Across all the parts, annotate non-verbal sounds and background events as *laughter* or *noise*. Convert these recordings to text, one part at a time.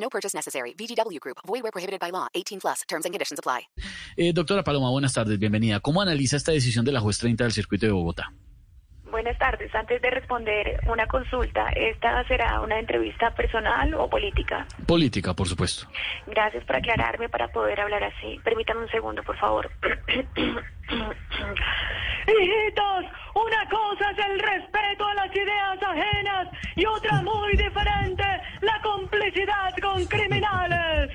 No purchase necessary. VGW Group. Void where prohibited by law. 18 plus. Terms and conditions apply. Eh, doctora Paloma, buenas tardes, bienvenida. ¿Cómo analiza esta decisión de la juez 30 del circuito de Bogotá? Buenas tardes. Antes de responder una consulta, ¿esta será una entrevista personal o política? Política, por supuesto. Gracias por aclararme para poder hablar así. Permítame un segundo, por favor. *clears throat* Hijitos, una cosa es el respeto a las ideas ajenas y otra muy diferente, criminales.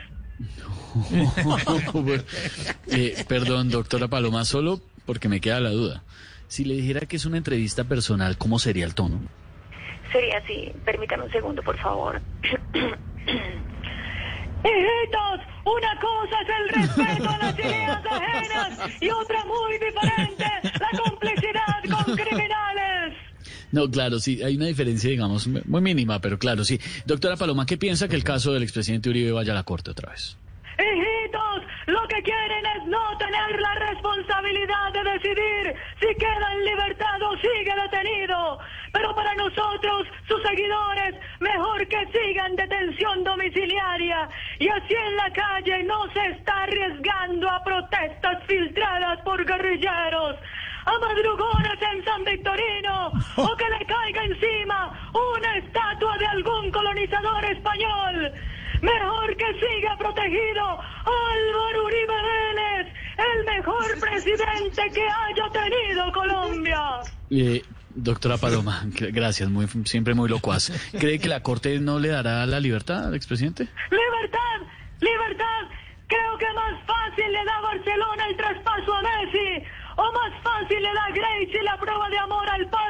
*laughs* Eh, perdón, doctora Paloma, solo porque me queda la duda. Si le dijera que es una entrevista personal, ¿cómo sería el tono? Sería así. Permítame un segundo, por favor. *clears throat* Hijitos, una cosa es el respeto a las ideas ajenas y otra muy diferente, la complicidad con criminales. No, claro, sí, hay una diferencia, digamos, muy mínima, pero claro, sí. Doctora Paloma, ¿qué piensa que el caso del expresidente Uribe vaya a la corte otra vez? Hijitos, lo que quieren es no tener la responsabilidad de decidir si queda en libertad o sigue detenido. Pero para nosotros, sus seguidores, mejor que sigan en detención domiciliaria. Y así en la calle no se está arriesgando a protestas filtradas por guerrilleros. A madrugones en San Victorino o *laughs* que le caiga encima una estatua de algún colonizador español. Mejor que siga protegido Álvaro Uribe Vélez, el mejor presidente que haya tenido Colombia. Eh, doctora Paloma, gracias, muy, siempre muy locuaz. ¿Cree que la corte no le dará la libertad al expresidente? ¡Libertad! ¡Libertad! Creo que más fácil le da Barcelona el traspaso a Messi. O más fácil le da Gracie la prueba de amor al padre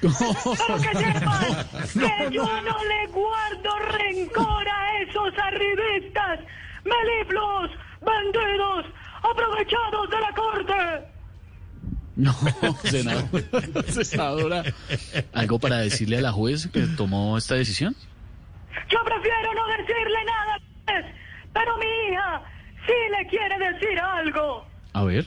Pero que sepan *laughs* que yo no le guardo rencor a esos arribistas, melifluos, bandidos, aprovechados de la corte. No, senadora, senadora, ¿algo para decirle a la juez que tomó esta decisión? Yo prefiero no decirle nada, pero mi hija sí le quiere decir algo. A ver.